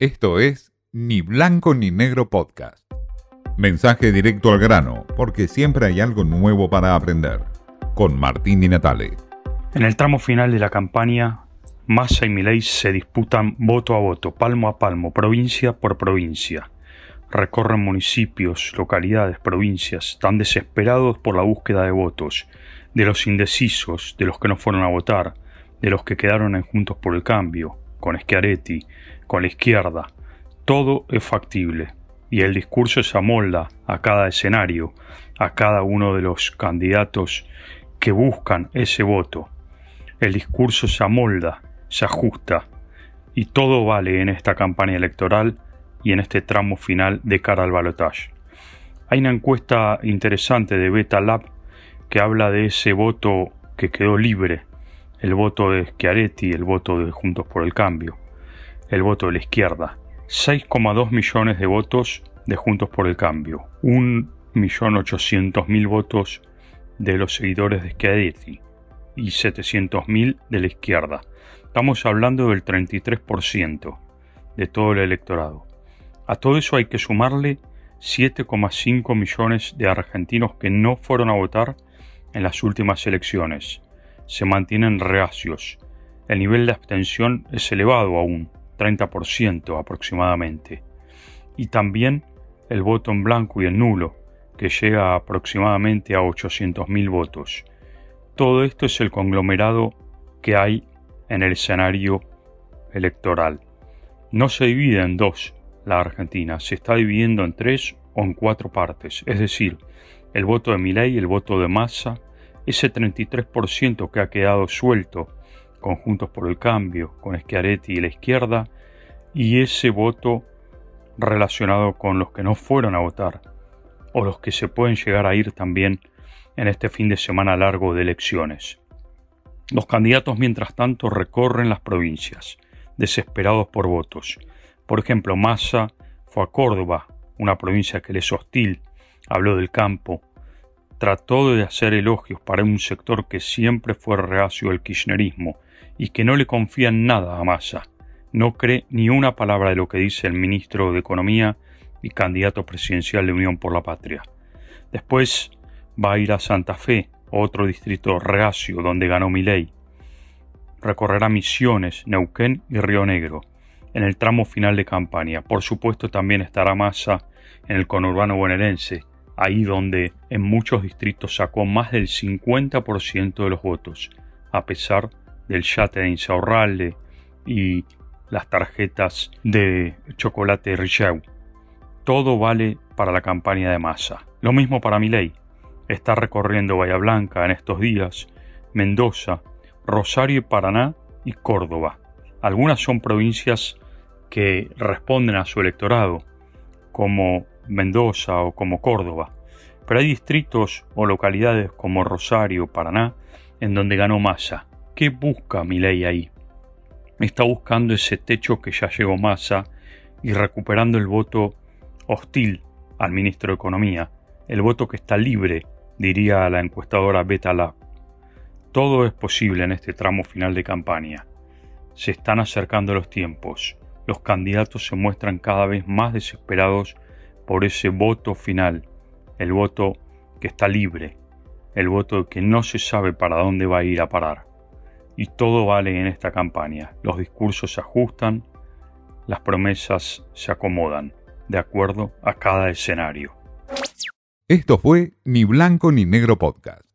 Esto es Ni Blanco ni Negro Podcast. Mensaje directo al grano, porque siempre hay algo nuevo para aprender. Con Martín Di Natale. En el tramo final de la campaña, Massa y Milei se disputan voto a voto, palmo a palmo, provincia por provincia. Recorren municipios, localidades, provincias, tan desesperados por la búsqueda de votos, de los indecisos, de los que no fueron a votar, de los que quedaron en Juntos por el Cambio, con Schiaretti, con la izquierda. Todo es factible y el discurso se amolda a cada escenario, a cada uno de los candidatos que buscan ese voto. El discurso se amolda, se ajusta y todo vale en esta campaña electoral y en este tramo final de cara al balotaje. Hay una encuesta interesante de Beta Lab que habla de ese voto que quedó libre, el voto de Schiaretti, el voto de Juntos por el Cambio, el voto de la izquierda. 6,2 millones de votos de Juntos por el Cambio, 1.800.000 votos de los seguidores de Schiaretti y 700.000 de la izquierda. Estamos hablando del 33% de todo el electorado. A todo eso hay que sumarle 7,5 millones de argentinos que no fueron a votar en las últimas elecciones. Se mantienen reacios. El nivel de abstención es elevado aún, 30% aproximadamente. Y también el voto en blanco y en nulo, que llega aproximadamente a 800.000 votos. Todo esto es el conglomerado que hay en el escenario electoral. No se divide en dos la Argentina, se está dividiendo en tres o en cuatro partes, es decir, el voto de Milei, el voto de Massa, ese 33% que ha quedado suelto conjuntos por el cambio, con Schiaretti y la izquierda, y ese voto relacionado con los que no fueron a votar, o los que se pueden llegar a ir también en este fin de semana largo de elecciones. Los candidatos, mientras tanto, recorren las provincias, desesperados por votos. Por ejemplo, Massa fue a Córdoba, una provincia que les es hostil, habló del campo, trató de hacer elogios para un sector que siempre fue reacio al kirchnerismo y que no le confía nada a Massa. No cree ni una palabra de lo que dice el ministro de Economía y candidato presidencial de Unión por la Patria. Después va a ir a Santa Fe, otro distrito reacio donde ganó Milei. Recorrerá Misiones, Neuquén y Río Negro en el tramo final de campaña. Por supuesto también estará Massa en el conurbano bonaerense, ahí donde en muchos distritos sacó más del 50% de los votos, a pesar del yate de Insaurralde y las tarjetas de chocolate Richeu. Todo vale para la campaña de masa. Lo mismo para Milei. Está recorriendo Bahía Blanca en estos días, Mendoza, Rosario y Paraná y Córdoba. Algunas son provincias que responden a su electorado, como Mendoza o como Córdoba. Pero hay distritos o localidades como Rosario, Paraná, en donde ganó Massa. ¿Qué busca ley ahí? Está buscando ese techo que ya llegó Massa y recuperando el voto hostil al ministro de Economía, el voto que está libre, diría la encuestadora Beta Lab. Todo es posible en este tramo final de campaña. Se están acercando los tiempos. Los candidatos se muestran cada vez más desesperados por ese voto final, el voto que está libre, el voto que no se sabe para dónde va a ir a parar. Y todo vale en esta campaña. Los discursos se ajustan, las promesas se acomodan, de acuerdo a cada escenario. Esto fue Ni Blanco ni Negro Podcast.